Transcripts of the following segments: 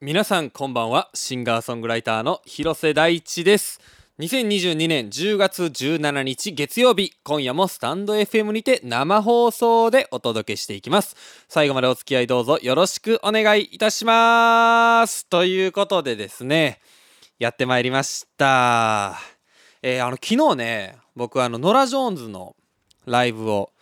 皆さんこんばんは。シンガーソングライターの広瀬大地です。2022年10月17日月曜日今夜もスタンド FM にて生放送でお届けしていきます。最後までお付き合いどうぞよろしくお願いいたします。ということでですねやってまいりました。えー、あの昨日ね僕あのノラ・ジョーンズのライブを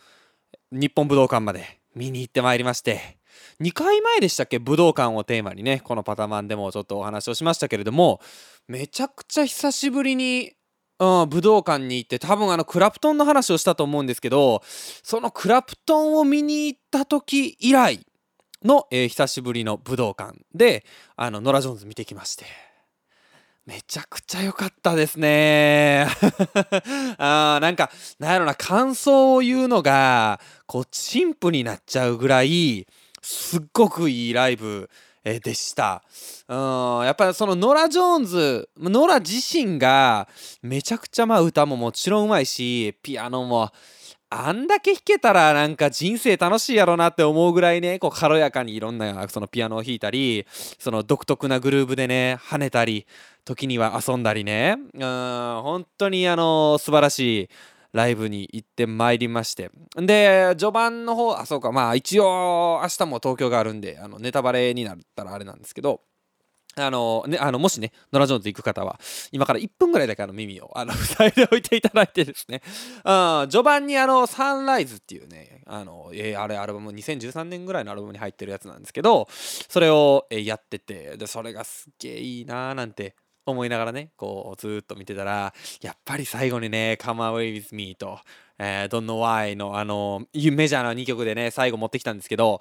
日本武道館まで見に行ってまいりまして2回前でしたっけ？武道館をテーマにねこのパタマンでもちょっとお話をしましたけれどもめちゃくちゃ久しぶりに、うん、武道館に行って多分あのクラプトンの話をしたと思うんですけどそのクラプトンを見に行った時以来の、えー、久しぶりの武道館であのノラ・ジョーンズ見てきまして。めちゃくちゃ良かったですね。あなんか、なんやろな、感想を言うのが、こう、陳腐になっちゃうぐらい、すっごくいいライブ、でした。うん、やっぱりそのノラ・ジョーンズ、ノラ自身がめちゃくちゃまあ歌ももちろんうまいし、ピアノもあんだけ弾けたらなんか人生楽しいやろなって思うぐらいね、こう軽やかにいろんなそのピアノを弾いたり、その独特なグルーブでね、跳ねたり、時には遊んだりね、うん、本当にあの素晴らしいライブに行ってまいりまして。で序盤の方あそうかまあ一応明日も東京があるんであのネタバレになったらあれなんですけどあのね、あのもしね、ノラ・ジョーンズ行く方は、今から1分ぐらいだけあの耳をあの 塞いでおいていただいてですね、あ序盤にあのサンライズっていうね、あのえー、あれアルバム、2013年ぐらいのアルバムに入ってるやつなんですけど、それを、えー、やってて、でそれがすっげえいいなーなんて思いながらね、こうずっと見てたら、やっぱり最後にね、Come Away With Me と、えー、Don't Know Why のあの、メジャーな2曲でね、最後持ってきたんですけど、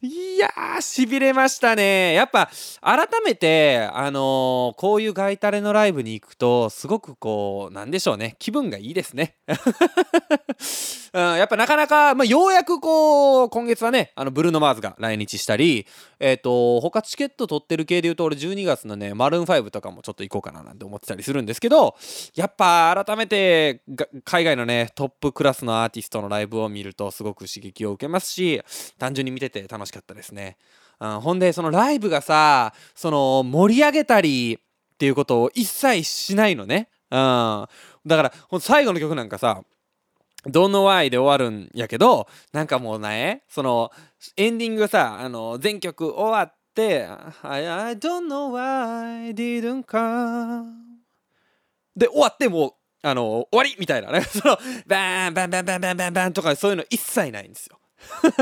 いやー、痺れましたね。やっぱ、改めて、あのー、こういうガイタレのライブに行くと、すごくこう、なんでしょうね、気分がいいですね。うん、やっぱなかなか、まあ、ようやくこう、今月はね、あの、ブルーノ・マーズが来日したり、えっ、ー、と、他チケット取ってる系で言うと、俺12月のね、マルーン5とかもちょっと行こうかななんて思ってたりするんですけど、やっぱ改めて、海外のね、トッププクラスのアーティストのライブを見るとすごく刺激を受けますし単純に見てて楽しかったですね、うん、ほんでそのライブがさその盛り上げたりっていうことを一切しないのね、うん、だから最後の曲なんかさ「Don't Know Why」で終わるんやけどなんかもうねそのエンディングがさあの全曲終わって「I, I don't know why I didn't come」で終わってもうあの終わりみたいなね。そのバーンバンバンバンバンバンバンとかそういうの一切ないんですよ。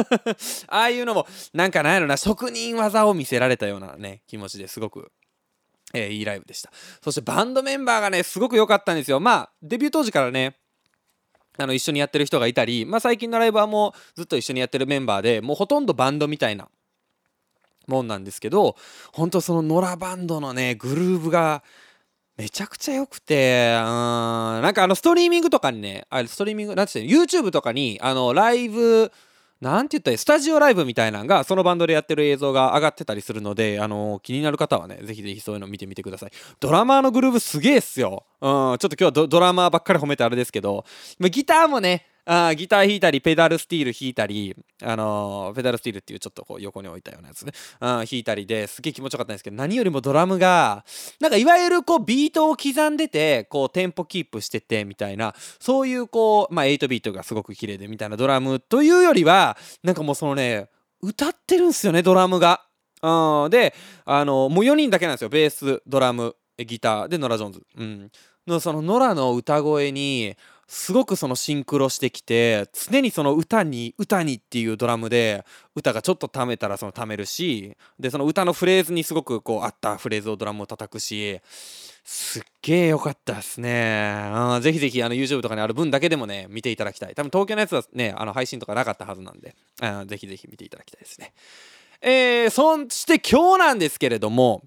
ああいうのもなんかなんやろな職人技を見せられたようなね気持ちですごくえー、いいライブでした。そしてバンドメンバーがねすごく良かったんですよ。まあデビュー当時からねあの一緒にやってる人がいたり、まあ、最近のライブはもうずっと一緒にやってるメンバーでもうほとんどバンドみたいなもんなんですけど本当そのノラバンドのねグルーブがめちゃくちゃ良くて、うん、なんかあのストリーミングとかにね、あれストリーミング、なんて言うの、YouTube とかに、あの、ライブ、なんて言ったらスタジオライブみたいなのが、そのバンドでやってる映像が上がってたりするので、あの気になる方はね、ぜひぜひそういうの見てみてください。ドラマーのグルーブすげえっすよ。うん、ちょっと今日はドドラマーばっかり褒めてあれですけど、ギターもね、あギター弾いたりペダルスティール弾いたり、あのー、ペダルスティールっていうちょっとこう横に置いたようなやつね、あ弾いたりですげえ気持ちよかったんですけど何よりもドラムがなんかいわゆるこうビートを刻んでてこうテンポキープしててみたいなそういうこうまあ8ビートがすごく綺麗でみたいなドラムというよりはなんかもうそのね歌ってるんですよねドラムが。うん、であのもう4人だけなんですよベースドラムギターでノラ・ジョーンズ。うんのそのノラの歌声にすごくそのシンクロしてきて常にその歌に歌にっていうドラムで歌がちょっとためたらそのためるしでその歌のフレーズにすごくこう合ったフレーズをドラムを叩くしすっげえ良かったですね。うん、ぜひぜひあの YouTube とかにある分だけでもね見ていただきたい。多分東京のやつはねあの配信とかなかったはずなんで、うん、ぜひぜひ見ていただきたいですね。えー、そして今日なんですけれども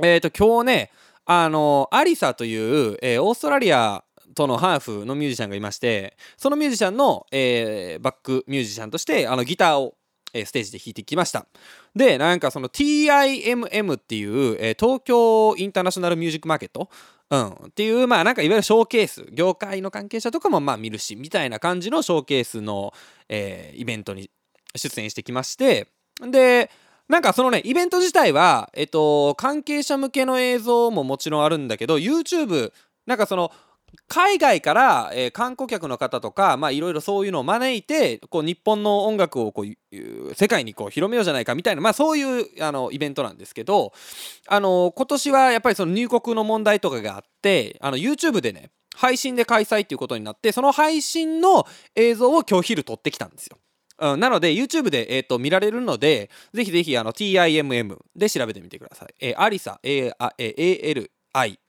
えっ、ー、と今日ねあのアリサという、えー、オーストラリアとのハーフのミュージシャンがいましてそのミュージシャンの、えー、バックミュージシャンとしてあのギターをえステージで弾いてきました。でなんかその TIMM っていう、えー、東京インターナショナルミュージックマーケット？うん、っていうまあなんかいわゆるショーケース。業界の関係者とかもまあ見るしみたいな感じのショーケースの、えー、イベントに出演してきまして。でなんかそのね、イベント自体は、えっと、関係者向けの映像ももちろんあるんだけど、YouTube、なんかその、海外から、えー、観光客の方とか、いろいろそういうのを招いて、こう日本の音楽をこう世界にこう広めようじゃないかみたいな、まあそういうあのイベントなんですけど、あの今年はやっぱりその入国の問題とかがあって、あの YouTube でね、配信で開催っていうことになって、その配信の映像を今日昼撮ってきたんですよ。うん、なので YouTube で、えーと、見られるのでぜひぜひあの TIMM で調べてみてください。えー、アリサ ALISA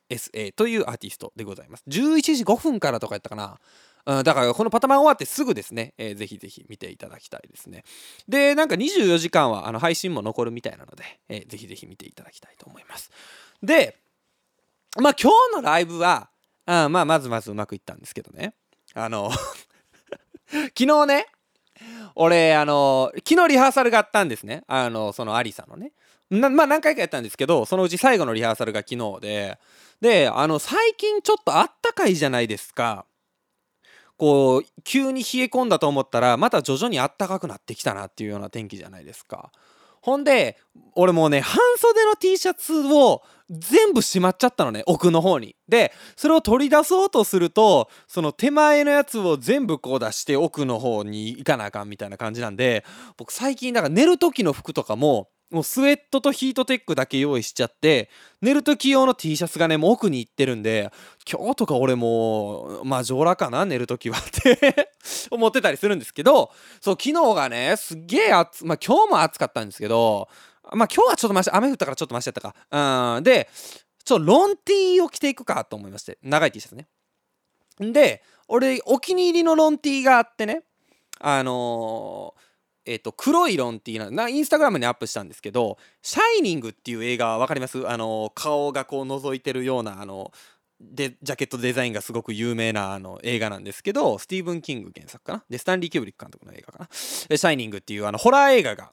SA というアーティストでございます。11時5分からとかやったかな。だからこのパタマン終わってすぐですね、えー、ぜひぜひ見ていただきたいですね。で、なんか24時間はあの配信も残るみたいなので、えー、ぜひぜひ見ていただきたいと思います。で、まあ今日のライブは、あまあまずまずうまくいったんですけどね。あの 昨日ね、俺、あの、昨日リハーサルがあったんですね。あの、そのアリサのね。なまあ何回かやったんですけど、そのうち最後のリハーサルが昨日で、で、あの、最近ちょっとあったかいじゃないですか。こう、急に冷え込んだと思ったら、また徐々にあったかくなってきたなっていうような天気じゃないですか。ほんで、俺もうね、半袖の T シャツを全部しまっちゃったのね、奥の方に。で、それを取り出そうとすると、その手前のやつを全部こう出して奥の方に行かなあかんみたいな感じなんで、僕最近、だから寝る時の服とかも、もうスウェットとヒートテックだけ用意しちゃって寝る時用の T シャツがねもう奥に行ってるんで今日とか俺もまあ上裸かな寝る時はって 思ってたりするんですけどそう昨日がねすっげえ暑まあ今日も暑かったんですけどまあ今日はちょっとマシ雨降ったからちょっとマシやったか。うんでちょっとロン T を着ていくかと思いまして長い T シャツね。で俺お気に入りのロン T があってねあのーえっ、と、黒いロン T な、インスタグラムにアップしたんですけど、シャイニングっていう映画わかります？あの、顔がこう覗いてるような、あの、で、ジャケットデザインがすごく有名なあの映画なんですけど、スティーブン・キング原作かな？で、スタンリー・キューブリック監督の映画かな？シャイニングっていうあのホラー映画が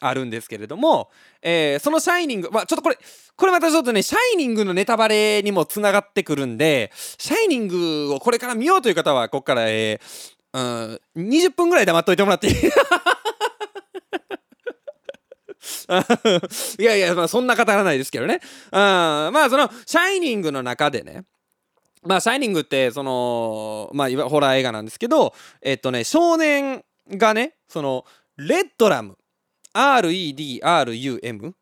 あるんですけれども、えー、そのシャイニング、まあ、ちょっとこれ、これまたちょっとね、シャイニングのネタバレにもつながってくるんで、シャイニングをこれから見ようという方は、ここから、えー、うん、20分ぐらい黙っといてもらっていい いやいや、まあ、そんな語らないですけどね。あまあ、その、シャイニングの中でね、まあ、シャイニングって、その、まあ、ホラー映画なんですけど、えっとね、少年がね、その、レッドラム、REDRUM っ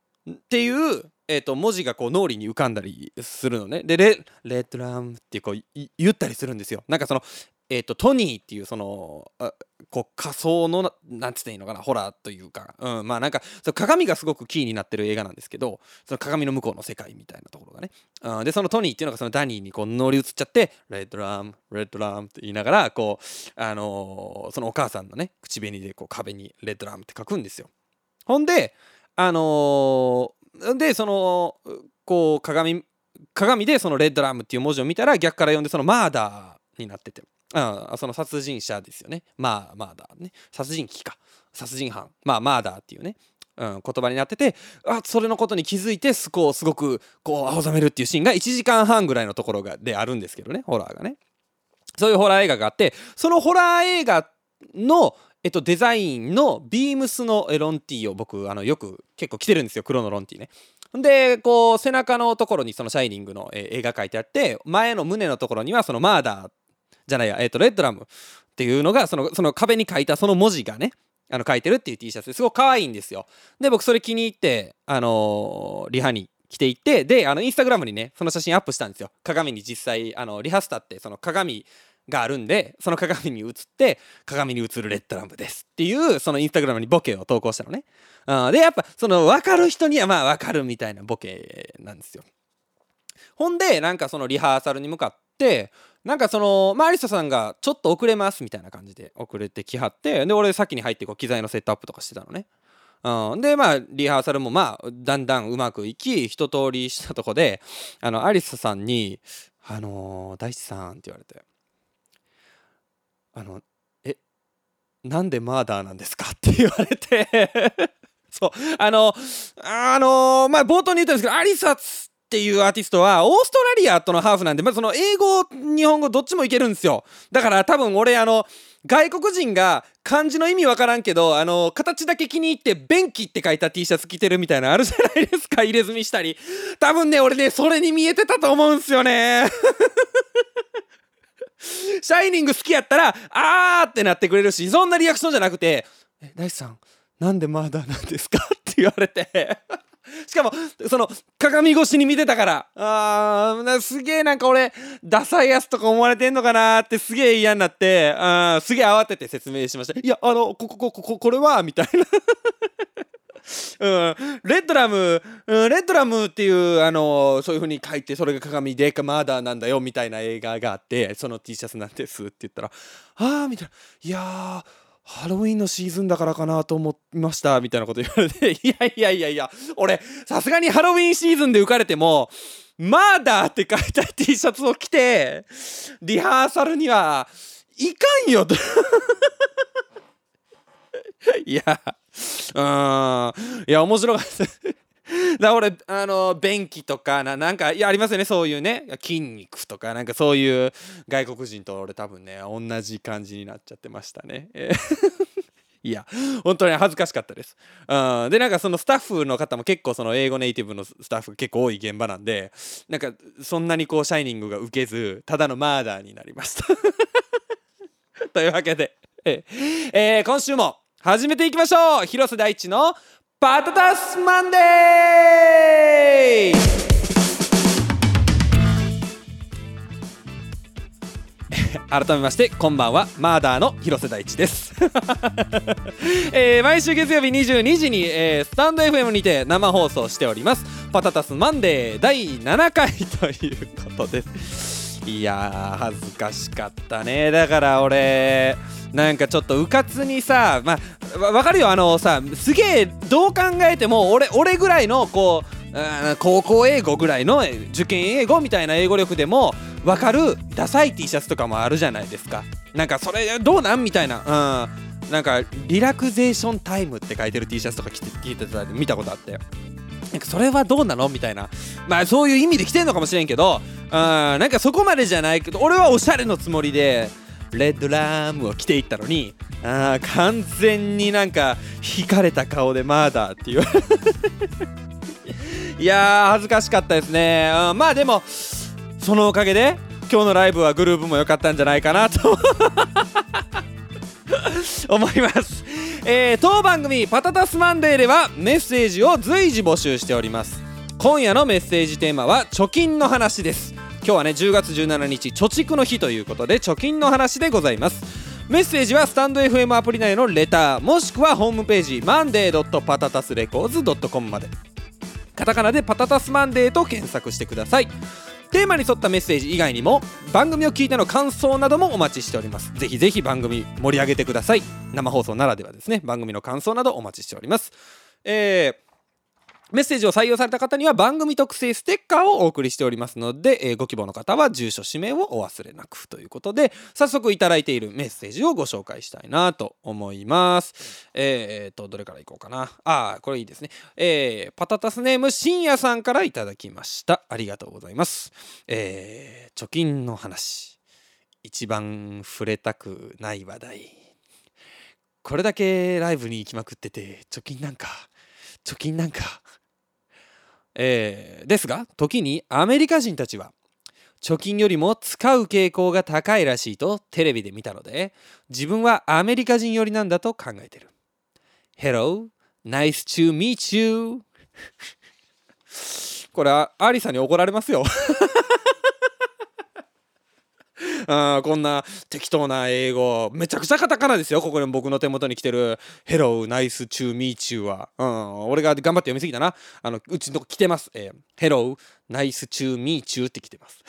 ていう、えっと、文字がこう脳裏に浮かんだりするのね。で、レレッドラムってこう言ったりするんですよ。なんかその、えっ、ー、と、トニーっていうその、あこう仮想のなんつっていいのかなホラーというか、うん、まあなんかその鏡がすごくキーになってる映画なんですけどその鏡の向こうの世界みたいなところがね、うん、でそのトニーっていうのがそのダニーにこう乗り移っちゃって「レッドラムレッドラム」って言いながらこうあのー、そのお母さんのね口紅でこう壁に「レッドラム」って書くんですよ。ほんであのー、でそのこう鏡鏡でその「レッドラム」っていう文字を見たら逆から読んでその「マーダー」になってて。あその殺人者ですよね。まあ、マーダーね。殺人鬼か。殺人犯。まあ、マーダーっていうね。うん、言葉になっててあそれのことに気づいてすこうすごくこう青ざめるっていうシーンが1時間半ぐらいのところがであるんですけどねホラーがねそういうホラー映画があってそのホラー映画の、えっと、デザインのビームスのロンティーを僕あのよく結構着てるんですよ黒のロンティーねでこう背中のところにその「シャイニング」の、え絵が書いてあって前の胸のところにはその「マーダー」じゃないや、えっ、ー、と、レッドラムっていうのが、その、その壁に書いたその文字がね、あの書いてるっていう T シャツですごく可愛いんですよ。で、僕それ気に入って、あのー、リハに着ていって、で、あの、インスタグラムにね、その写真アップしたんですよ。鏡に実際、あの、リハスタって、その鏡があるんで、その鏡に映って、鏡に映るレッドラムですっていう、そのインスタグラムにボケを投稿したのね。うん、で、やっぱ、その、分かる人にはまあ分かるみたいなボケなんですよ。ほんで、なんかそのリハーサルに向かって、なんかその、まあ、アリサさんがちょっと遅れますみたいな感じで遅れてきはって、で、俺先に入ってこう機材のセットアップとかしてたのね。うん、で、まあ、リハーサルもまあ、だんだんうまくいき、一通りしたとこで、あの、アリサさんに、あのー、大地さんって言われて、あの、え、なんでマーダーなんですか？って言われて。そう、あの、あのー、まあ、冒頭に言ったんですけど、アリサっていうアーティストはオーストラリアとのハーフなんで、まあ、その英語日本語どっちもいけるんですよ。だから多分俺あの外国人が漢字の意味わからんけどあの形だけ気に入って「便器」って書いた T シャツ着てるみたいなあるじゃないですか。入れ墨したり。多分ね俺ねそれに見えてたと思うんすよね。シャイニング好きやったらあーってなってくれるしそんなリアクションじゃなくて「え大地さんなんでまだなんですか?」って言われて。しかもその鏡越しに見てたから。あーすげえなんか俺ダサいやつとか思われてんのかなってすげえ嫌になって。あすげえ慌てて説明しました。いやあのこここここれはみたいな。うん、レッドラム、うん、レッドラムっていうあのそういう風に書いてそれが鏡でかマーダーなんだよみたいな映画があってその T シャツなんですって言ったらああみたいな。いやーハロウィンのシーズンだからかなと思いましたみたいなこと言われて いやいやいやいや俺さすがにハロウィンシーズンで浮かれてもマーダーって書いた T シャツを着てリハーサルにはいかんよと。いやうんいや面白かった。だ俺あの便器とかななんかいやありますよねそういうね筋肉とかなんかそういう外国人と俺多分ね同じ感じになっちゃってましたね。え いや本当に恥ずかしかったです。うん、でなんかそのスタッフの方も結構その英語ネイティブのスタッフ結構多い現場なんでなんかそんなにこうシャイニングが受けずただのマーダーになりました。というわけで、ええー、今週も始めていきましょう広瀬大地のパタタスマンデー! 改めましてこんばんはマーダーの広瀬大地です、えー、毎週月曜日22時に、えー、スタンド FM にて生放送しておりますパタタスマンデー第7回ということです。いや恥ずかしかったね。だから俺なんかちょっとうかつにさまあわかるよ。あのさすげえどう考えても俺俺ぐらいのこう高校英語ぐらいの受験英語みたいな英語力でも分かるダサい T シャツとかもあるじゃないですか。なんかそれどうなんみたいな。うん。なんかリラクゼーションタイムって書いてる T シャツとか着て聞いてた見たことあってなんかそれはどうなの？みたいな。まあそういう意味で着てんのかもしれんけど。うんなんかそこまでじゃないけど俺はおしゃれのつもりでレッドラームを着ていったのにあ完全になんか引かれた顔でマーダーっていう。いやー恥ずかしかったですね、うん、まあでもそのおかげで今日のライブはグループも良かったんじゃないかなと。思います。えー、当番組「パタタスマンデー」ではメッセージを随時募集しております。今夜のメッセージテーマは貯金の話です。今日はね10月17日貯蓄の日ということで貯金の話でございます。メッセージはスタンド FM アプリ内のレターもしくはホームページマンデーパタタスレコーズ .com まで。カタカナでパタタスマンデーと検索してください。テーマに沿ったメッセージ以外にも番組を聞いての感想などもお待ちしております。ぜひぜひ番組盛り上げてください。生放送ならではですね。番組の感想などお待ちしております。えーメッセージを採用された方には番組特製ステッカーをお送りしておりますので、えー、ご希望の方は住所氏名をお忘れなくということで早速いただいているメッセージをご紹介したいなと思います。えー、っとどれからいこうかな。あこれいいですね。えー、パタタスネーム深夜さんからいただきました。ありがとうございます。えー、貯金の話。一番触れたくない話題。これだけライブに行きまくってて貯金なんか貯金なんか。えー、ですが時にアメリカ人たちは貯金よりも使う傾向が高いらしいとテレビで見たので自分はアメリカ人寄りなんだと考えてる。Hello, nice to meet you. これはアリさんに怒られますよ。あこんな適当な英語。めちゃくちゃカタカナですよ。ここに僕の手元に来てる「Hello nice to meet you は」うん。俺が頑張って読みすぎたな。あのうちの来てます、えー、Hello nice to meet you って来てます、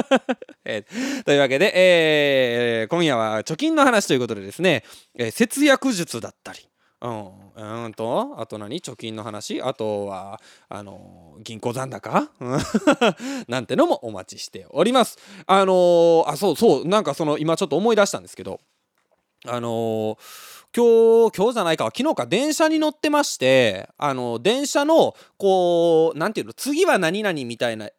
えー、というわけで、えー、今夜は貯金の話ということでですね、え、節約術だったり。うん。うんとあと何？貯金の話？あとはあの銀行残高？なんてのもお待ちしております。あの、あそうそうなんかその今ちょっと思い出したんですけどあの、今日今日じゃないか昨日か電車に乗ってましてあの電車のこう何ていうの？次は何々みたいな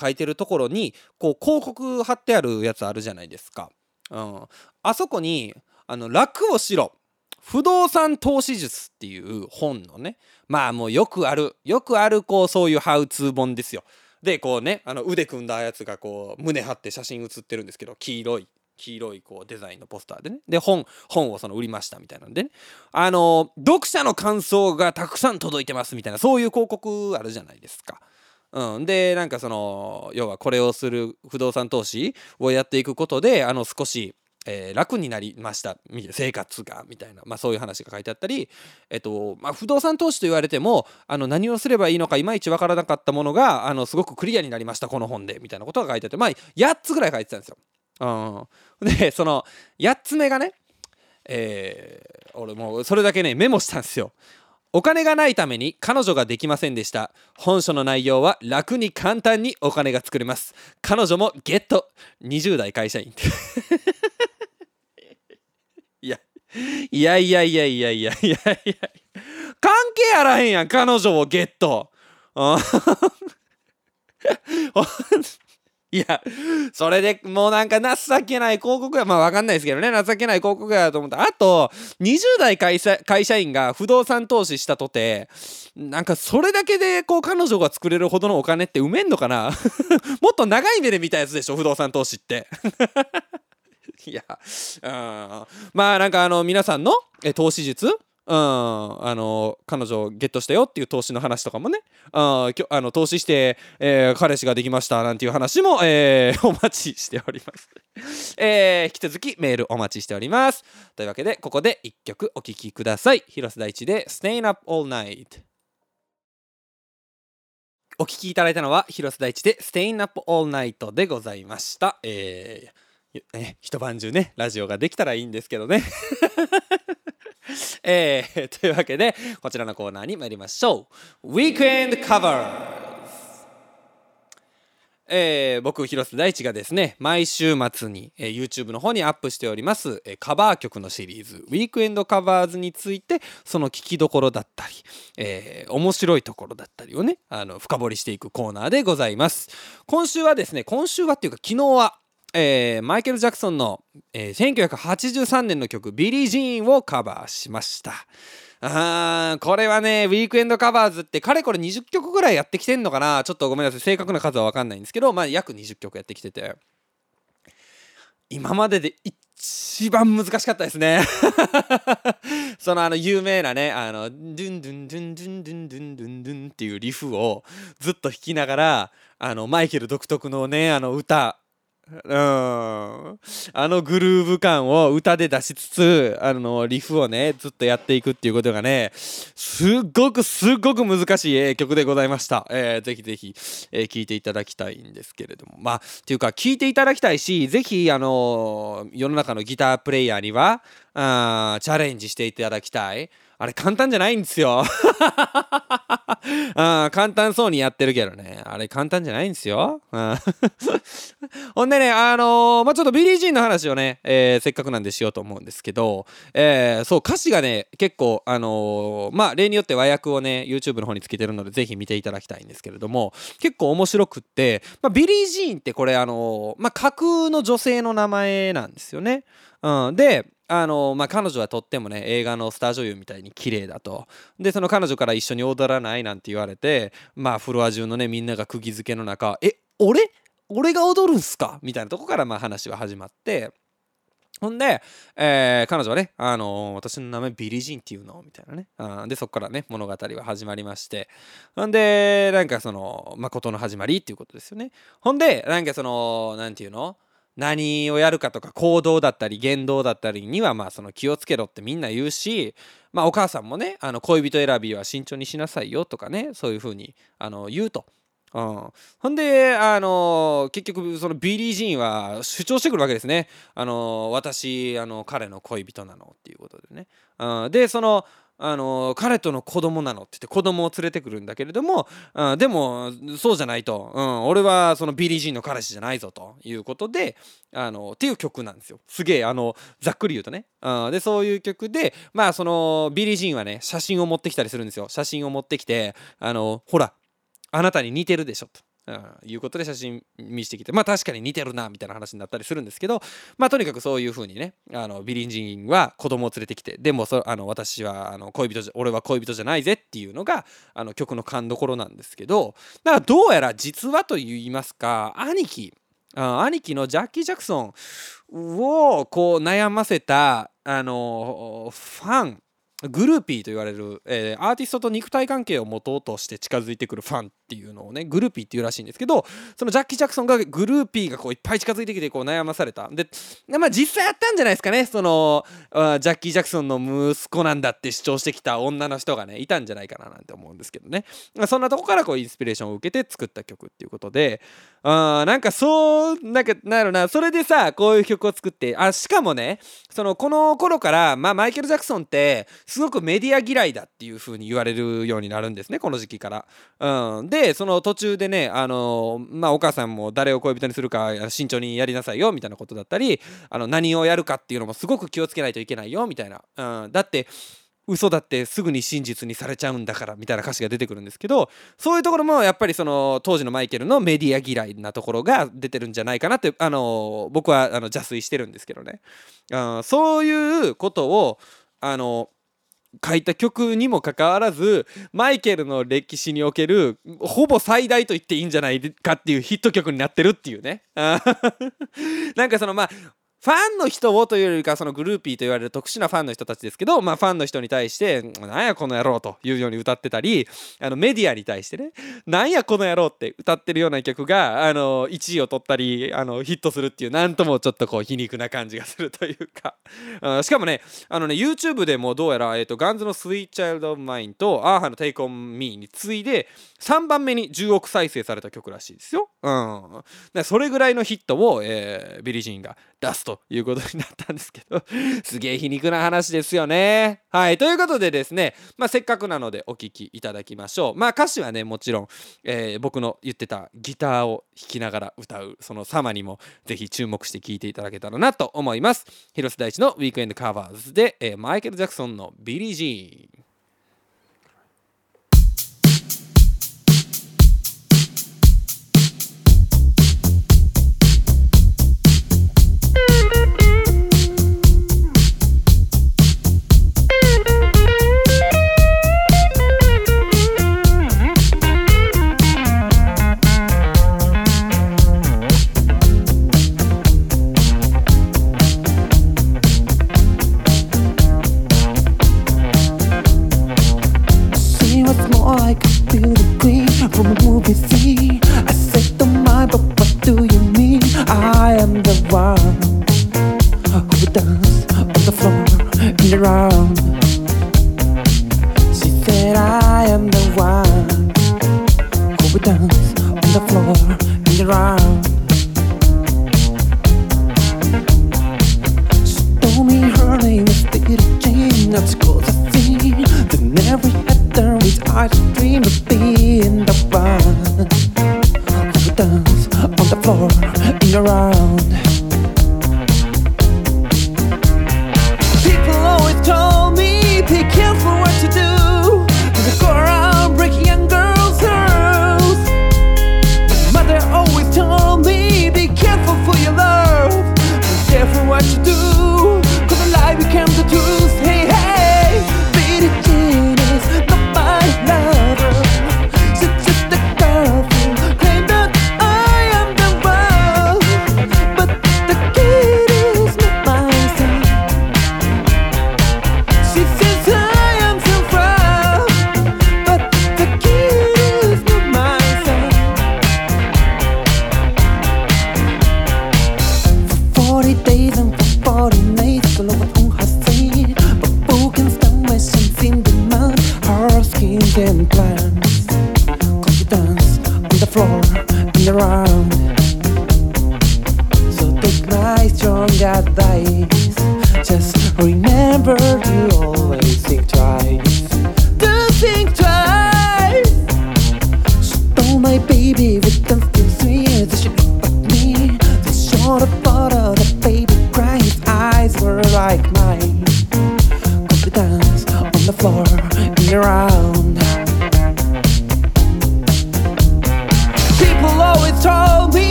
書いてるところにこう広告貼ってあるやつあるじゃないですか。うん、あそこにあの楽をしろ。不動産投資術っていう本のねまあもうよくあるよくあるこうそういうハウツー本ですよ。でこうねあの腕組んだやつがこう胸張って写真写ってるんですけど黄色い黄色いこうデザインのポスターでねで本本をその売りましたみたいなんでねあの読者の感想がたくさん届いてますみたいなそういう広告あるじゃないですか。うん、でなんかその要はこれをする不動産投資をやっていくことであの少しえー、楽になりました生活がみたいな、まあ、そういう話が書いてあったり、えっとまあ、不動産投資と言われてもあの何をすればいいのかいまいち分からなかったものがあのすごくクリアになりましたこの本でみたいなことが書いてあって、まあ、8つぐらい書いてたんですよ。うん、でその8つ目がね、えー、俺もうそれだけねメモしたんですよ。お金がないために彼女ができませんでした。本書の内容は楽に簡単にお金が作れます。彼女もゲット !20 代会社員。いや、いやいやいやいやいやいや関係あらへんやん、彼女をゲット。いや、それでもうなんか情けない広告や、まあわかんないですけどね、情けない広告やと思った。あと、20代会社会社員が不動産投資したとて、なんかそれだけでこう彼女が作れるほどのお金って埋めんのかな もっと長い目で見たやつでしょ、不動産投資って。いや、うん、まあなんかあの皆さんのえ投資術うん、あの彼女をゲットしたよっていう投資の話とかもねあきょあの投資して、えー、彼氏ができましたなんていう話も、えー、お待ちしております。えー、引き続きメールお待ちしております。というわけでここで1曲お聴きください。広瀬大地で「Staying Up All Night」お聴きいただいたのは広瀬大地で「Staying Up All Night」でございました。えー、え一晩中ねラジオができたらいいんですけどね。えー、というわけでこちらのコーナーに参りましょう。Weekend Cover! えー、僕広瀬大地がですね毎週末に、えー、YouTube の方にアップしております、えー、カバー曲のシリーズ「ウィークエンドカバーズ」についてその聴きどころだったり、えー、面白いところだったりをねあの深掘りしていくコーナーでございます。今週はですね今週はっていうか昨日はえー、マイケル・ジャクソンの、えー、1983年の曲「ビリー・ジーン」をカバーしました。あーこれはねウィークエンドカバーズってかれこれ20曲ぐらいやってきてんのかな？ちょっとごめんなさい。正確な数は分かんないんですけどまあ約20曲やってきてて。今までで一番難しかったですね。そのあの有名なねあのドゥンドゥンドゥンドゥンドゥンドゥンドゥンドゥンっていうリフをずっと弾きながらあのマイケル独特のねあの歌うん、あのグルーヴ感を歌で出しつつあのリフをねずっとやっていくっていうことがねすっごくすっごく難しい、曲でございました、えー、ぜひぜひ、えー、聞いていただきたいんですけれども。まあっていうか聞いていただきたいしぜひあの世の中のギタープレイヤーにはあチャレンジしていただきたい。あれ簡単じゃないんですよあ 簡単そうにやってるけどね。あれ簡単じゃないんですよ。ほんでね、あのー、まあ、ちょっとビリー・ジーンの話をね、えー、せっかくなんでしようと思うんですけど、えー、そう、歌詞がね、結構、あのまあ、例によって和訳をね、YouTube の方につけてるので、ぜひ見ていただきたいんですけれども、結構面白くって、まあ、ビリー・ジーンってこれ、あのまあ、架空の女性の名前なんですよね。うん、で、あのまあ、彼女はとってもね映画のスター女優みたいに綺麗だとでその彼女から一緒に踊らないなんて言われてまあフロア中のねみんなが釘付けの中え俺？俺が踊るんすか？みたいなとこからまあ話は始まってほんで、えー、彼女はね、あのー、私の名前ビリ・ジンっていうの？みたいなね。あで、そこからね、物語は始まりまして。ほんで、なんかその、誠の始まりっていうことですよね。ほんで、なんかその、なんていうの？何をやるかとか行動だったり言動だったりにはまあその気をつけろってみんな言うし、まあ、お母さんもねあの恋人選びは慎重にしなさいよとかねそういうふうにあの言うと。うん、ほんで、あのー、結局そのビリー・ジーンは主張してくるわけですね。あのー、私あの彼の恋人なのっていうことでね。うん、でそのあの彼との子供なのって言って子供を連れてくるんだけれども、うん、でもそうじゃないと、うん、俺はそのビリー・ジーンの彼氏じゃないぞということであのっていう曲なんですよ。すげえあのざっくり言うとね、うん、でそういう曲でまあそのビリー・ジーンはね写真を持ってきたりするんですよ。写真を持ってきてあのほらあなたに似てるでしょと。うん、いうことで写真見してきてまあ確かに似てるなみたいな話になったりするんですけどまあとにかくそういう風にねあのビリー・ジーンは子供を連れてきてでもそあの私はあの恋人じゃ俺は恋人じゃないぜっていうのがあの曲の勘どころなんですけどだからどうやら実はと言いますか兄貴あ兄貴のジャッキー・ジャクソンをこう悩ませたあのファングルーピーと言われる、えー、アーティストと肉体関係を持とうとして近づいてくるファンっていうのをねグルーピーっていうらしいんですけどそのジャッキー・ジャクソンがグルーピーがこういっぱい近づいてきてこう悩まされた。でまあ実際やったんじゃないですかね。そのジャッキー・ジャクソンの息子なんだって主張してきた女の人がねいたんじゃないかななんて思うんですけどね。まあそんなとこからこうインスピレーションを受けて作った曲っていうことであなんかそうなんかなるなそれでさこういう曲を作ってあしかもねそのこの頃から、まあ、マイケル・ジャクソンってすごくメディア嫌いだっていう風に言われるようになるんですねこの時期から。うん、でその途中でねあのまあお母さんも誰を恋人にするか慎重にやりなさいよみたいなことだったりあの何をやるかっていうのもすごく気をつけないといけないよみたいな。うん、だって嘘だってすぐに真実にされちゃうんだからみたいな歌詞が出てくるんですけどそういうところもやっぱりその当時のマイケルのメディア嫌いなところが出てるんじゃないかなってあの僕はあの邪推してるんですけどねあそういうことをあの書いた曲にもかかわらずマイケルの歴史におけるほぼ最大と言っていいんじゃないかっていうヒット曲になってるっていうね。なんかそのまあファンの人をというよりかそのグルーピーと言われる特殊なファンの人たちですけど、まあ、ファンの人に対して「なんやこの野郎」というように歌ってたりあのメディアに対してね「なんやこの野郎」って歌ってるような曲があの1位を取ったりあのヒットするっていうなんともちょっとこう皮肉な感じがするというか。しかもねあのね YouTube でもどうやら、えーと、ガンズの「Sweet Child of Mine」とアーハの「Take on Me」に次いで3番目に10億再生された曲らしいですよ。うん、それぐらいのヒットを、えー、ビリジーンが出すと。ということになったんですけど すげえ皮肉な話ですよね。はいということでですね、まあ、せっかくなのでお聴きいただきましょう。まあ歌詞はねもちろん、えー、僕の言ってたギターを弾きながら歌うその様にもぜひ注目して聴いていただけたらなと思います。広瀬大地のウィークエンドカバーズで、えー、マイケル・ジャクソンのビリー・ジーン。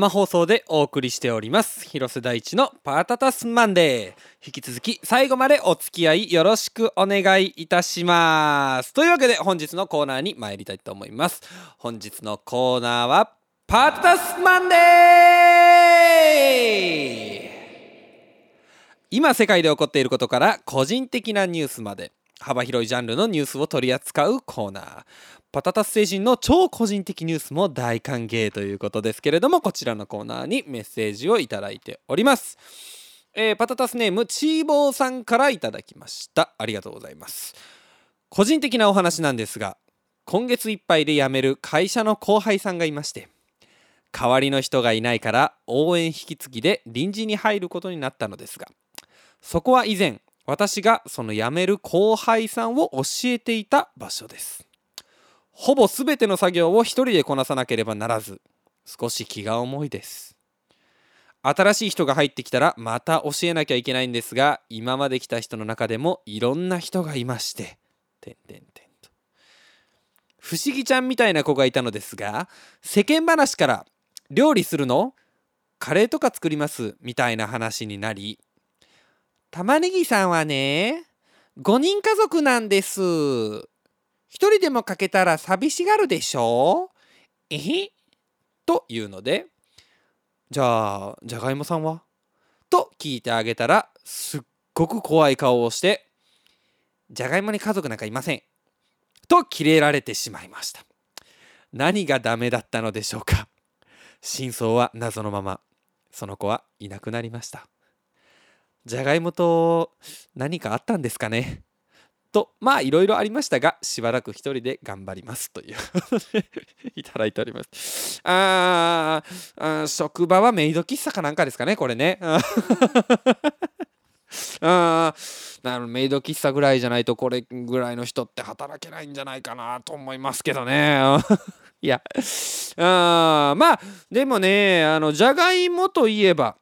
生放送でお送りしております。広瀬大地のパタタスマンデー。引き続き最後までお付き合いよろしくお願いいたします。というわけで本日のコーナーに参りたいと思います。本日のコーナーはパタタスマンデー。今世界で起こっていることから個人的なニュースまで幅広いジャンルのニュースを取り扱うコーナー。パタタス星人の超個人的ニュースも大歓迎ということですけれどもこちらのコーナーにメッセージをいただいております、えーパタタスネームチーボーさんからいただきました。ありがとうございます。個人的なお話なんですが今月いっぱいで辞める会社の後輩さんがいまして代わりの人がいないから応援引き継ぎで臨時に入ることになったのですがそこは以前私がその辞める後輩さんを教えていた場所です。ほぼ全ての作業を一人でこなさなければならず少し気が重いです。新しい人が入ってきたらまた教えなきゃいけないんですが今まで来た人の中でもいろんな人がいましててんてんてんと。不思議ちゃんみたいな子がいたのですが世間話から料理するの？カレーとか作ります？みたいな話になり玉ねぎさんはね5人家族なんです。一人でもかけたら寂しがるでしょ？うえ？へというのでじゃあじゃがいもさんは？と聞いてあげたらすっごく怖い顔をしてじゃがいもに家族なんかいません。とキレられてしまいました。何がダメだったのでしょうか？真相は謎のまま。その子はいなくなりました。じゃがいもと何かあったんですかね？とまあいろいろありましたがしばらく一人で頑張りますといういただいております。ああ職場はメイド喫茶かなんかですかねこれね。あなるメイド喫茶ぐらいじゃないとこれぐらいの人って働けないんじゃないかなと思いますけどね。いや。あまあでもねあのじゃがいもといえば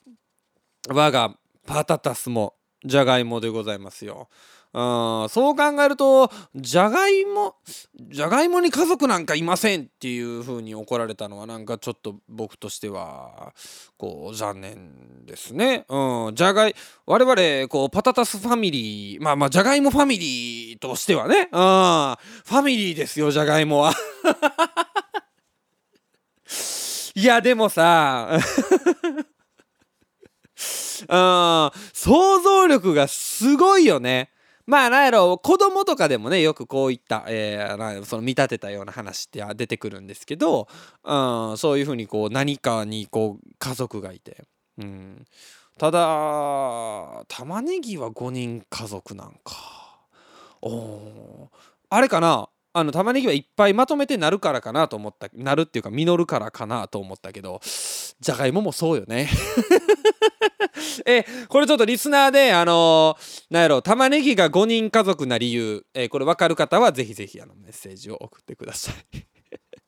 我がパタタスもじゃがいもでございますよ。うんそう考えるとじゃがいもじゃがいもに家族なんかいませんっていう風に怒られたのはなんかちょっと僕としてはこう残念ですね。うん、じゃがい我々こうパタタスファミリーまあまあじゃがいもファミリーとしてはね、うん、ファミリーですよじゃがいもは。いやでもさ うん想像力がすごいよね。まあなんやろ子供とかでもねよくこういった、えーその見立てたような話って出てくるんですけど、うん、そういうふうにこう何かにこう家族がいて、うん、ただ玉ねぎは5人家族なんか。おあれかなあの玉ねぎはいっぱいまとめてなるからかなと思ったなるっていうか実るからかなと思ったけどじゃがいももそうよね。えこれちょっとリスナーであのー、なんやろ玉ねぎが5人家族な理由、えーこれ分かる方はぜひぜひあのメッセージを送ってください。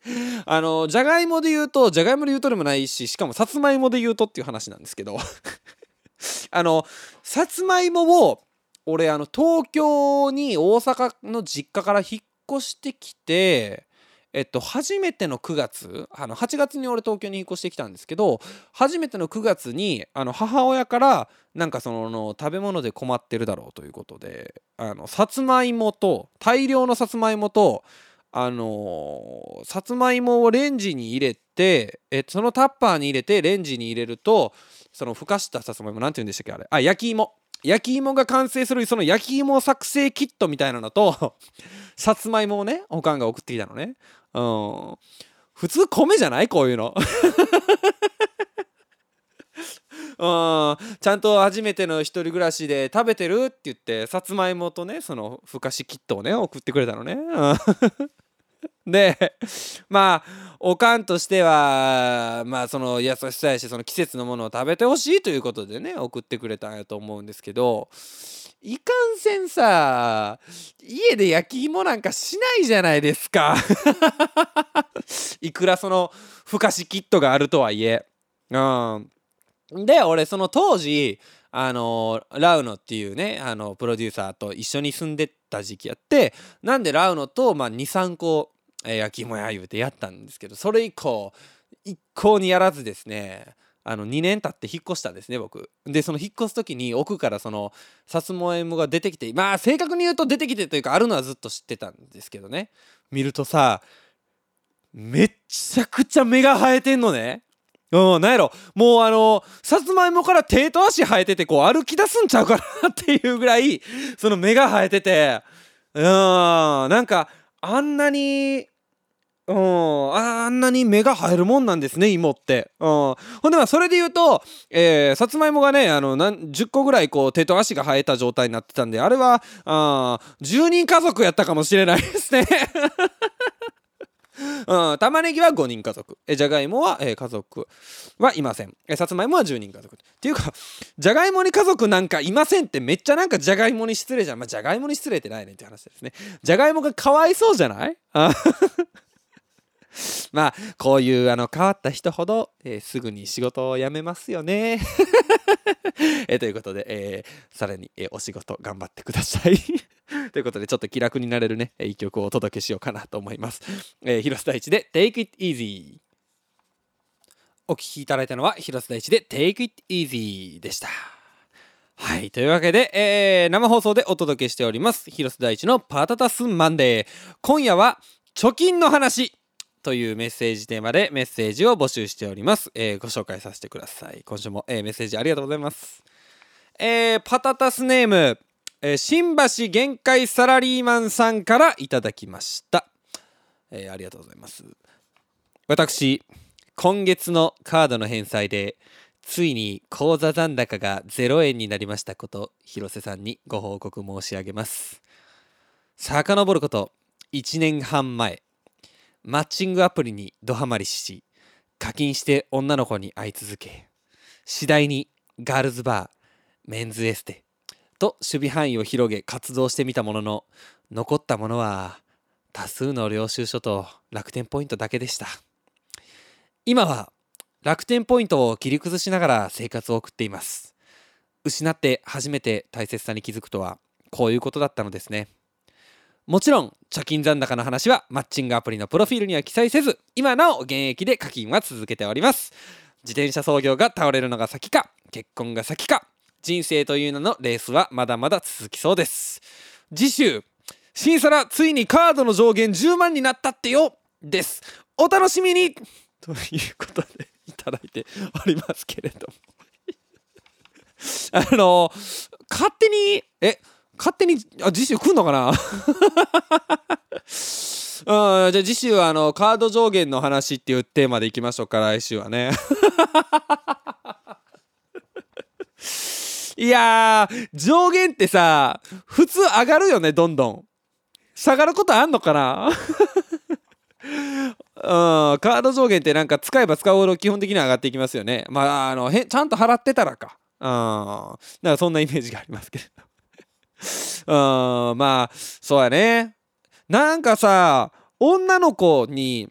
あのじゃがいもで言うとじゃがいもで言うとでもないししかもさつまいもで言うとっていう話なんですけど。あのさつまいもを俺あの東京に大阪の実家から引っ越してきてえっと初めての9月あの8月に俺東京に引っ越してきたんですけど初めての9月にあの母親からなんかその食べ物で困ってるだろうということであのさつまいもと大量のさつまいもとあのさつまいもをレンジに入れてえそのタッパーに入れてレンジに入れるとそのふかしたさつまいもなんて言うんでしたっけあれ？あ焼き芋。焼き芋が完成するその焼き芋作成キットみたいなのと さつまいもをねおかんが送ってきたのね。うん。普通米じゃない？こういうの。うん。ちゃんと初めての一人暮らしで食べてる？って言ってさつまいもとねそのふかしキットをね送ってくれたのね。でまあおかんとしてはまあその優しさやしその季節のものを食べてほしいということでね送ってくれたんやと思うんですけどいかんせんさ家で焼き芋なんかしないじゃないですか。いくらそのふかしキットがあるとはいえ。うん。で俺その当時あのラウノっていうねあのプロデューサーと一緒に住んでた時期やってなんでラウノと、まあ、23個、えー焼き芋や言うてやったんですけどそれ以降一向にやらずですねあの2年経って引っ越したんですね僕。でその引っ越す時に奥からそのさつまいもが出てきてまあ正確に言うと出てきてというかあるのはずっと知ってたんですけどね。見るとさめっちゃくちゃ芽が生えてんのね。うん、なんやろ。もうあのさつまいもから手と足生えててこう歩き出すんちゃうかなっていうぐらいその芽が生えてて。うんなんかあんなにうんあんなに芽が生えるもんなんですね芋って、うん、ほんでまあそれで言うと、えーさつまいもがねあのなん10個ぐらいこう手と足が生えた状態になってたんであれはあー10人家族やったかもしれないですね。うん、玉ねぎは5人家族。えじゃがいもは、えー家族はいません。えさつまいもは10人家族。っていうか じゃがいもに家族なんかいませんってめっちゃなんかじゃがいもに失礼じゃん。まあじゃがいもに失礼ってないねって話ですね。じゃがいもがかわいそうじゃない？まあこういうあの変わった人ほど、えーすぐに仕事を辞めますよね。えということで、えーさらに、えお仕事頑張ってください。ということでちょっと気楽になれるね一曲をお届けしようかなと思います、えー、広瀬大地で Take It Easy お聴きいただいたのは広瀬大地で Take It Easy でしたはい。というわけで、えー生放送でお届けしております。広瀬大地のパタタスマンデー。今夜は、貯金の話というメッセージテーマでメッセージを募集しております。えーご紹介させてください。今週も、えーメッセージありがとうございます。えーパタタスネーム、えー新橋限界サラリーマンさんからいただきました。えーありがとうございます。私、今月のカードの返済で、ついに口座残高が0円になりましたこと、広瀬さんにご報告申し上げます。遡ること1年半前、マッチングアプリにドハマりし、課金して女の子に会い続け、次第にガールズバー、メンズエステと守備範囲を広げ活動してみたものの、残ったものは多数の領収書と楽天ポイントだけでした。今は楽天ポイントを切り崩しながら生活を送っています。失って初めて大切さに気づくとはこういうことだったのですね。もちろん貯金残高の話はマッチングアプリのプロフィールには記載せず今なお現役で課金は続けております自転車操業が倒れるのが先か結婚が先か人生という名のレースはまだまだ続きそうです。次週新皿ついにカードの上限10万になったってよです。お楽しみに。ということでいただいておりますけれども。あの勝手にえ勝手にあ次週来んのかな？うん、じゃあ次週はあのカード上限の話っていうテーマでいきましょうか来週はね。いやー上限ってさ普通上がるよねどんどん。下がることあんのかな？うん、カード上限ってなんか使えば使うほど基本的には上がっていきますよね。まあ、あのへちゃんと払ってたらか。うん。だかそんなイメージがありますけど。うんまあそうやね。なんかさ女の子に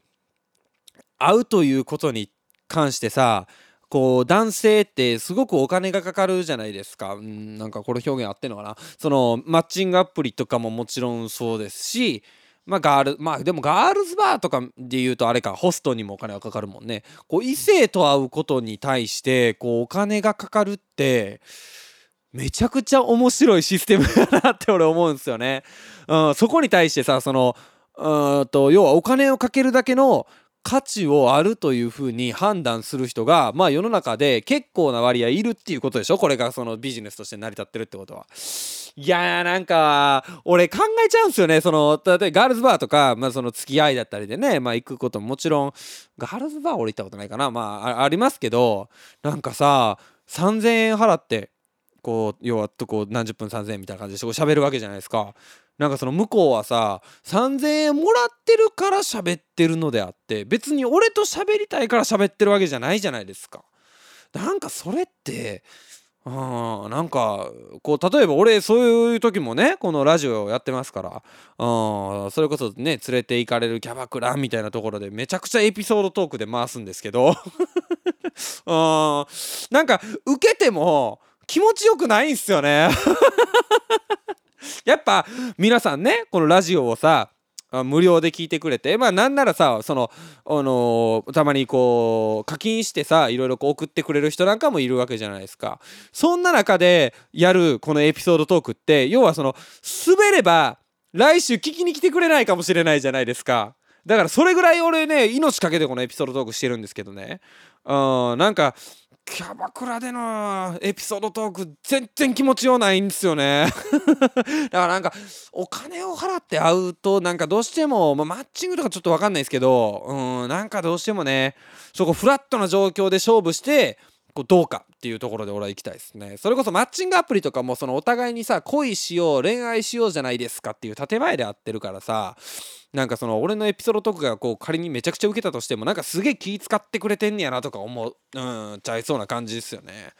会うということに関してさこう男性ってすごくお金がかかるじゃないですか。うんなんかこれ表現合ってんのかな。そのマッチングアプリとかももちろんそうですしまあガールまあでもガールズバーとかで言うとあれかホストにもお金がかかるもんね。こう異性と会うことに対してこうお金がかかるってめちゃくちゃ面白いシステムだなって俺思うんですよね。うん、そこに対してさそのうんと要はお金をかけるだけの価値をあるというふうに判断する人がまあ世の中で結構な割合いるっていうことでしょ？これがそのビジネスとして成り立ってるってことは。いやーなんか俺考えちゃうんですよねその例えばガールズバーとか、まあ、その付き合いだったりでね、まあ、行くことももちろんガールズバー俺行ったことないかなまあありますけどなんかさ3,000円払ってこう要はとこう何十分3,000円みたいな感じで喋るわけじゃないですか。なんかその向こうはさ3,000円もらってるから喋ってるのであって別に俺と喋りたいから喋ってるわけじゃないじゃないですか。なんかそれってうんなんかこう例えば俺そういう時もねこのラジオやってますからうんそれこそね連れて行かれるキャバクラみたいなところでめちゃくちゃエピソードトークで回すんですけど うんなんか受けても気持ちよくないんすよね やっぱ皆さんねこのラジオをさ無料で聞いてくれてまあなんならさその、あのー、たまにこう課金してさいろいろこう送ってくれる人なんかもいるわけじゃないですか。そんな中でやるこのエピソードトークって要はその滑れば来週聞きに来てくれないかもしれないじゃないですか。だからそれぐらい俺ね命かけてこのエピソードトークしてるんですけどね。うんなんかキャバクラでのエピソードトーク全然気持ちようないんですよね。だからなんかお金を払って会うとなんかどうしても、ま、マッチングとかちょっとわかんないですけどうんなんかどうしてもねそこフラットな状況で勝負してこうどうかっていうところで俺は行きたいですね。それこそマッチングアプリとかもそのお互いにさ恋しよう恋愛しようじゃないですかっていう建前で会ってるからさなんかその俺のエピソードトークがこう仮にめちゃくちゃ受けたとしてもなんかすげえ気使ってくれてんねやなとか思ううんちゃいそうな感じですよね。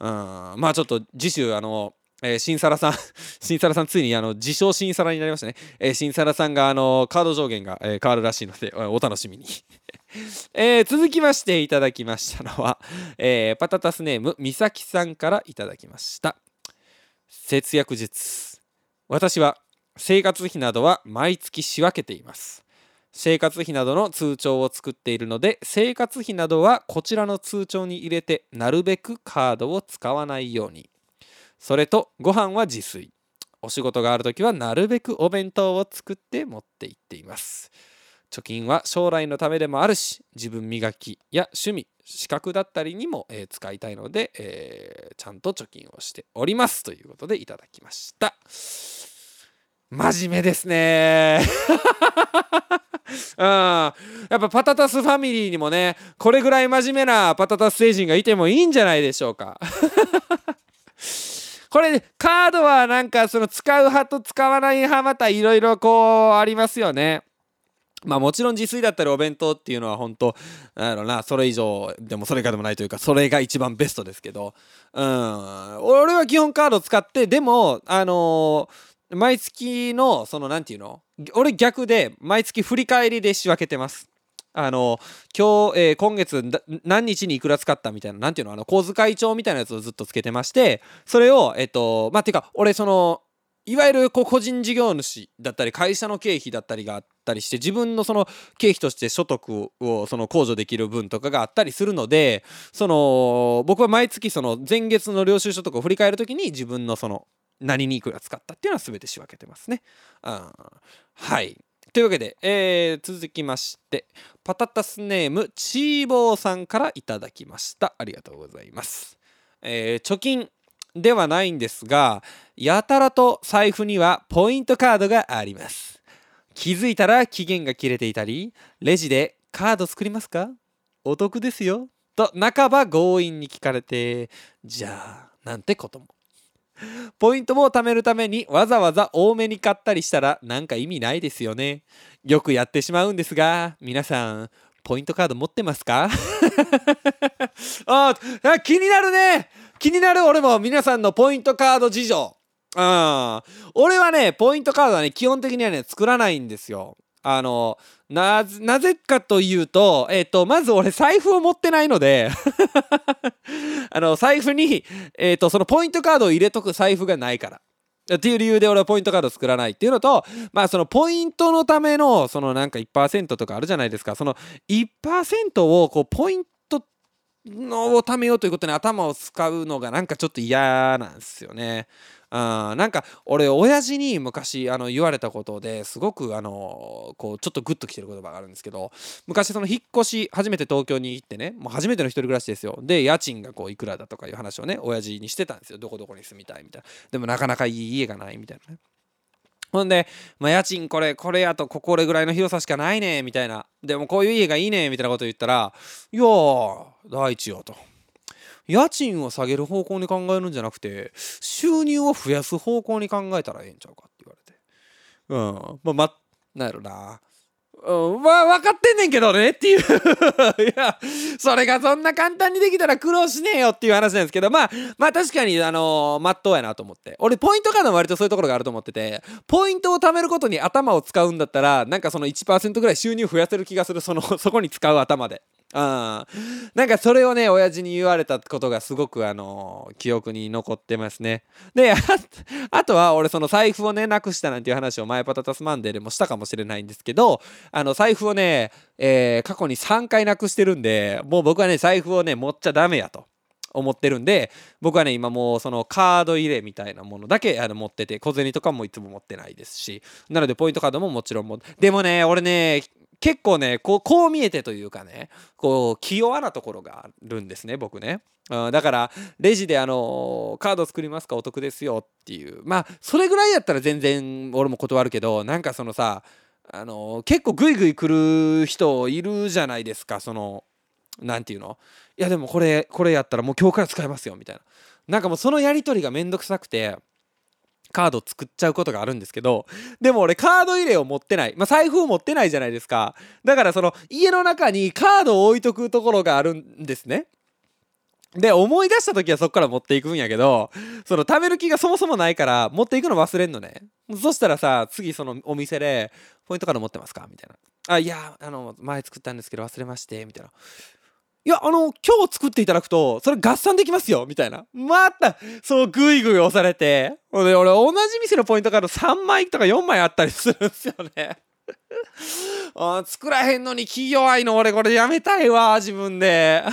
うんまあちょっと次週あのえ、新サラさん 新サラさんついにあの自称新サラになりましたね、え、新サラさんがあのカード上限が、え、変わるらしいのでお楽しみに。えー、続きましていただきましたのは、えー、パタタスネームみさきさんからいただきました。節約術。私は生活費などは毎月仕分けています。生活費などの通帳を作っているので生活費などはこちらの通帳に入れてなるべくカードを使わないように。それとご飯は自炊。お仕事がある時はなるべくお弁当を作って持って行っています。貯金は将来のためでもあるし自分磨きや趣味資格だったりにも、えー、使いたいので、えー、ちゃんと貯金をしておりますということでいただきました。真面目ですね。うん、やっぱパタタスファミリーにもねこれぐらい真面目なパタタス星人がいてもいいんじゃないでしょうか。これカードはなんかその使う派と使わない派またいろいろこうありますよね。まあもちろん自炊だったりお弁当っていうのは本当なんだろなそれ以上でもそれかでもないというかそれが一番ベストですけど。うん。俺は基本カード使ってでもあのー、毎月のその何て言うの俺逆で毎月振り返りで仕分けてます。あの今日、えー、今月何日にいくら使ったみたいな何ていうのあの小遣い帳みたいなやつをずっとつけてましてそれをえっとまあていうか俺そのいわゆるこう個人事業主だったり会社の経費だったりがあったりして自分のその経費として所得をその控除できる分とかがあったりするのでその僕は毎月その前月の領収書とかを振り返る時に自分のその何にいくら使ったっていうのは全て仕分けてますね。うん、はい。というわけで、えー、続きましてパタタスネームチーボーさんからいただきました。ありがとうございます、えー、貯金ではないんですがやたらと財布にはポイントカードがあります。気づいたら期限が切れていたりレジでカード作りますか？お得ですよ。と半ば強引に聞かれてじゃあなんてことも。ポイントも貯めるためにわざわざ多めに買ったりしたらなんか意味ないですよね。よくやってしまうんですが皆さんポイントカード持ってますか？ああ気になるね。気になる俺も皆さんのポイントカード事情。うん。俺はねポイントカードはね基本的にはね作らないんですよ。あのなぜかというと、えっ、と、まず俺財布を持ってないので。あの、財布に、えっ、と、そのポイントカードを入れとく財布がないから。っていう理由で俺はポイントカード作らないっていうのと、まあそのポイントのための、そのなんか1%とかあるじゃないですか。その1%をこうポイントのを貯めようということに頭を使うのがなんかちょっと嫌なんですよね。あなんか俺親父に昔あの言われたことですごくあのこうちょっとグッときてる言葉があるんですけど昔その引っ越し初めて東京に行ってねもう初めての一人暮らしですよで家賃がこういくらだとかいう話をね親父にしてたんですよどこどこに住みたいみたいなでもなかなかいい家がないみたいなねほんで、まあ、家賃これ、これやとここれぐらいの広さしかないね、みたいな。でもこういう家がいいね、みたいなこと言ったら、いやー、第一よと。家賃を下げる方向に考えるんじゃなくて収入を増やす方向に考えたらええんちゃうかって言われて。うん。まあまなんやろな。うん、まあ分かってんねんけどねっていう。いやそれがそんな簡単にできたら苦労しねえよっていう話なんですけどまあまあ確かにあのー、まっとうやなと思って。俺ポイントカード割とそういうところがあると思っててポイントを貯めることに頭を使うんだったらなんかその1%ぐらい収入増やせる気がするそのそこに使う頭で。うん、なんかそれをね親父に言われたことがすごくあの記憶に残ってますね。であとは俺その財布をねなくしたなんていう話を前パタタスマンデーでもしたかもしれないんですけどあの財布をね、えー、過去に3回なくしてるんでもう僕はね財布をね持っちゃダメやと。思ってるんで僕はね今もうそのカード入れみたいなものだけあの持ってて小銭とかもいつも持ってないですしなのでポイントカードももちろんもでもね俺ね結構ねこうこう見えてというかねこう器用なところがあるんですね僕ね、うん、だからレジであのカード作りますかお得ですよっていう。まあそれぐらいやったら全然俺も断るけどなんかそのさあの結構グイグイ来る人いるじゃないですかその何て言うの？いやでもこれこれやったらもう今日から使えますよみたいな。なんかもうそのやり取りがめんどくさくてカード作っちゃうことがあるんですけど、でも俺カード入れを持ってない。まあ、財布を持ってないじゃないですか。だからその家の中にカードを置いとくところがあるんですね。で、思い出した時はそっから持っていくんやけど、その食べる気がそもそもないから持っていくの忘れんのね。そしたらさ、次そのお店で、ポイントカード持ってますか？みたいな。あ、いや、あの、前作ったんですけど忘れまして、みたいな。いや、あの、今日作っていただくと、それ合算できますよみたいな。また、そう、ぐいぐい押されて。で、俺、同じ店のポイントカード3枚とか4枚あったりするんですよね。あ作らへんのに気弱いの俺これやめたいわ自分で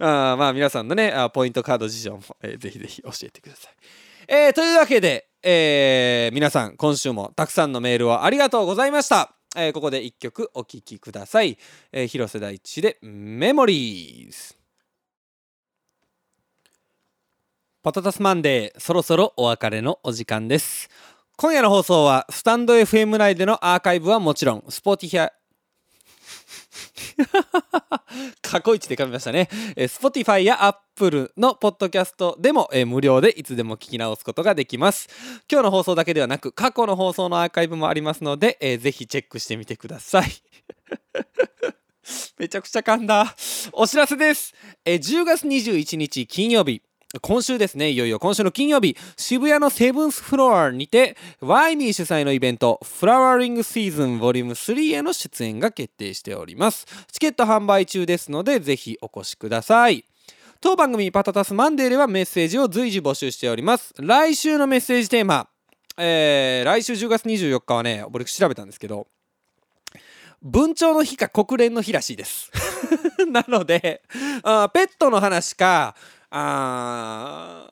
あまあ皆さんのねポイントカード事情も、えー、ぜひぜひ教えてください、えー、というわけで、えー、皆さん今週もたくさんのメールをありがとうございましたえー、ここで1曲お聴きください、えー、広瀬大地で「メモリーズ」パタタスマンデーそろそろお別れのお時間です。今夜の放送はスタンド FM 内でのアーカイブはもちろんスポーティヒャ 過去一で噛みましたね。えー、Spotify や Apple のポッドキャストでも、えー、無料でいつでも聞き直すことができます。今日の放送だけではなく過去の放送のアーカイブもありますので、えー、ぜひチェックしてみてください。めちゃくちゃ噛んだ。お知らせです。えー、10月21日金曜日。今週ですね、いよいよ今週の金曜日、渋谷のセブンスフロアにて、ワイミー主催のイベント、フラワーリングシーズンボリューム3への出演が決定しております。チケット販売中ですので、ぜひお越しください。当番組パタタスマンデーではメッセージを随時募集しております。来週のメッセージテーマ、えー、来週10月24日はね、僕調べたんですけど、文鳥の日か国連の日らしいです。なので、ペットの話か、あ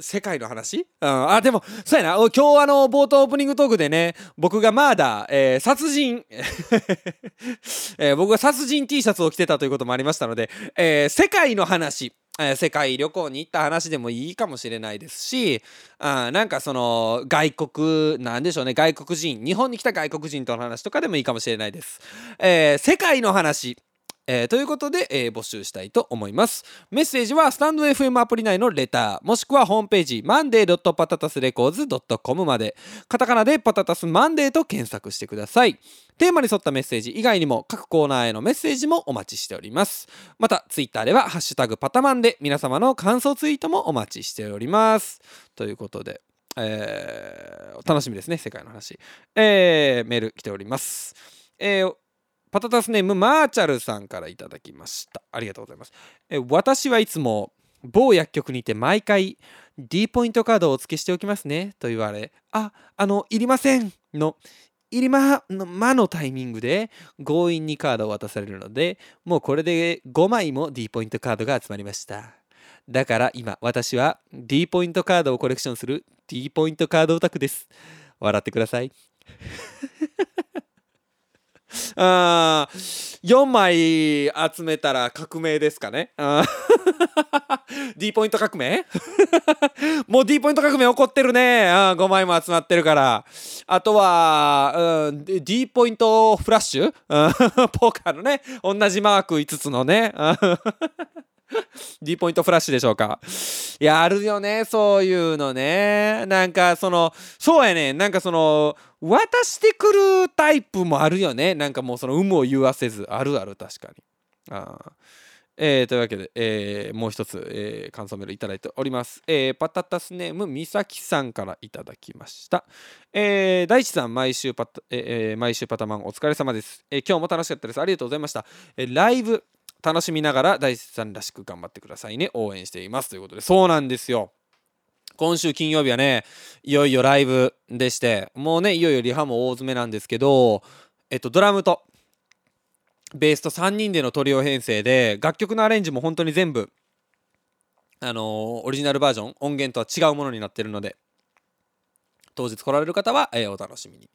世界の話、うん、あでもそうやな。今日あの冒頭オープニングトークでね僕がマーダー、えー、殺人、えー、僕が殺人 T シャツを着てたということもありましたので、えー、世界の話。え世界旅行に行った話でもいいかもしれないですしあなんかその外国なんでしょうね外国人日本に来た外国人との話とかでもいいかもしれないです、えー、世界の話。えーということで、えー募集したいと思います。メッセージはスタンド FM アプリ内のレター、もしくはホームページ monday.patatasrecords.com まで、カタカナでパタタスマンデーと検索してください。テーマに沿ったメッセージ以外にも各コーナーへのメッセージもお待ちしております。また、ツイッターではハッシュタグパタマンで皆様の感想ツイートもお待ちしております。ということで、えー楽しみですね、世界の話。えーメール来ております。えーパタタスネームマーチャルさんからいただきました。ありがとうございます。え私はいつも某薬局にて毎回 D ポイントカードをお付けしておきますねと言われ、あ、あの、いりませんの、いりまの間のタイミングで強引にカードを渡されるので、もうこれで5枚も D ポイントカードが集まりました。だから今、私は D ポイントカードをコレクションする D ポイントカードオタクです。笑ってください。あ4枚集めたら革命ですかね。D ポイント革命？もう D ポイント革命起こってるね。あ5枚も集まってるから。あとは、うん、D ポイントフラッシュ？ポーカーのね同じマーク5つのね。D ポイントフラッシュでしょうか？いやあるよねそういうのね。なんかそのそうやねなんかその渡してくるタイプもあるよね。なんかもうその有無を言わせず。あるある確かに。あーえーというわけで、えーもう一つ、えー感想メールいただいております、えーパタタスネームみさきさんからいただきました、えー大地さん毎週パタ、ええ毎週パタマンお疲れ様です、えー今日も楽しかったです。ありがとうございました、えーライブ楽しみながら大地さんらしく頑張ってくださいね。応援していますということで。そうなんですよ。今週金曜日はねいよいよライブでしてもうねいよいよリハも大詰めなんですけどえっとドラムとベースと3人でのトリオ編成で楽曲のアレンジも本当に全部あのーオリジナルバージョン音源とは違うものになってるので当日来られる方は、えーお楽しみに。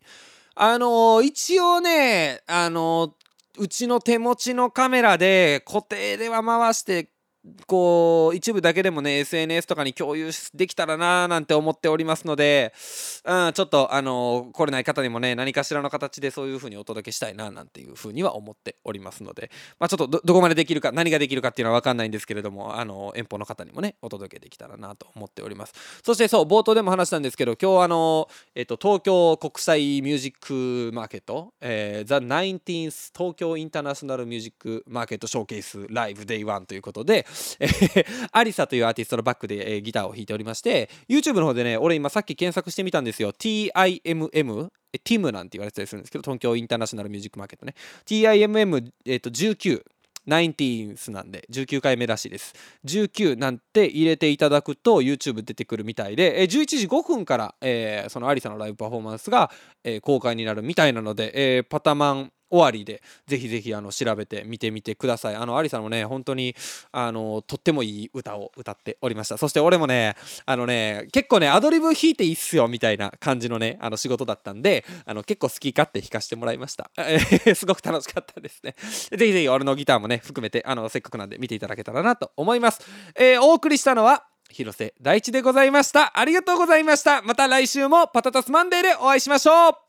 あのー一応ねあのーうちの手持ちのカメラで固定では回してこう一部だけでもね SNS とかに共有できたらなーなんて思っておりますので、うん、ちょっとあの来れない方にもね何かしらの形でそういう風にお届けしたいななんていう風には思っておりますので、まあ、ちょっとどどこまでできるか何ができるかっていうのは分かんないんですけれどもあの遠方の方にもねお届けできたらなと思っております。そしてそう冒頭でも話したんですけど今日あの、えっと、東京国際ミュージックマーケット、えー、The 19th 東京インターナショナルミュージックマーケットショーケースライブ Day1 ということで、えーアリサというアーティストのバックで、えーギターを弾いておりまして YouTube の方でね俺今さっき検索してみたんですよ。TIMM、TIM なんて言われてたりするんですけど東京インターナショナルミュージックマーケットね TIMM、えー、と19 19th なんで19回目らしいです。19なんて入れていただくと YouTube 出てくるみたいで、えー11時5分から、えーそのアリサのライブパフォーマンスが、えー公開になるみたいなので、えーパタマン終わりでぜひぜひあの調べて見てみてください。あのアリさんもね本当にあのとってもいい歌を歌っておりました。そして俺もねあのね結構ねアドリブ弾いていいっすよみたいな感じのねあの仕事だったんであの結構好き勝手弾かせてもらいました、すごく楽しかったですね。ぜひぜひ俺のギターもね含めてあのせっかくなんで見ていただけたらなと思います、えーお送りしたのは広瀬大地でございました。ありがとうございました。また来週もパタタスマンデーでお会いしましょう。